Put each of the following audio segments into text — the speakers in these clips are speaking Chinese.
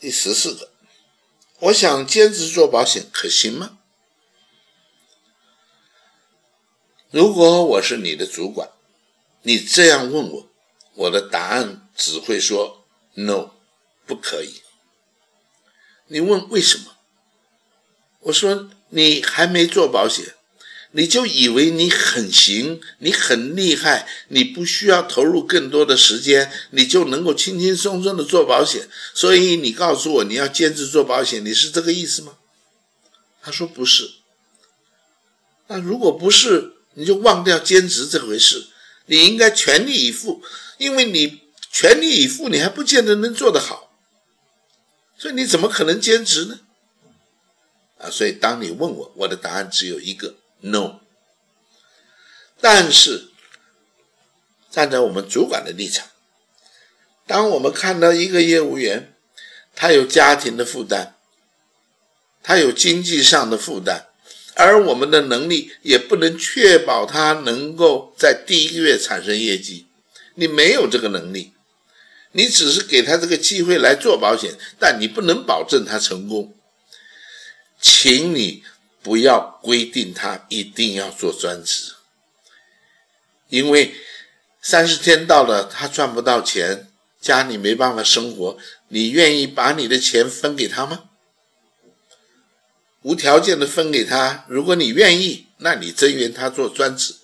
第十四个，我想兼职做保险可行吗？如果我是你的主管，你这样问我，我的答案只会说 “no”，不可以。你问为什么？我说你还没做保险。你就以为你很行，你很厉害，你不需要投入更多的时间，你就能够轻轻松松的做保险。所以你告诉我你要兼职做保险，你是这个意思吗？他说不是。那如果不是，你就忘掉兼职这回事，你应该全力以赴，因为你全力以赴，你还不见得能做得好。所以你怎么可能兼职呢？啊，所以当你问我，我的答案只有一个。No，但是站在我们主管的立场，当我们看到一个业务员，他有家庭的负担，他有经济上的负担，而我们的能力也不能确保他能够在第一个月产生业绩，你没有这个能力，你只是给他这个机会来做保险，但你不能保证他成功，请你。不要规定他一定要做专职，因为三十天到了，他赚不到钱，家里没办法生活，你愿意把你的钱分给他吗？无条件的分给他，如果你愿意，那你增援他做专职；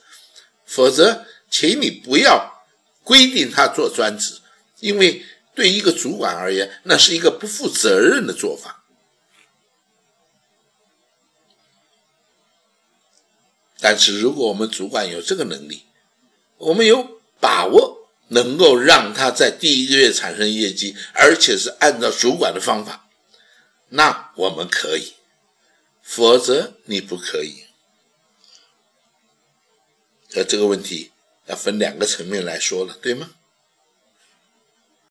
否则，请你不要规定他做专职，因为对一个主管而言，那是一个不负责任的做法。但是，如果我们主管有这个能力，我们有把握能够让他在第一个月产生业绩，而且是按照主管的方法，那我们可以；否则你不可以。而这个问题要分两个层面来说了，对吗？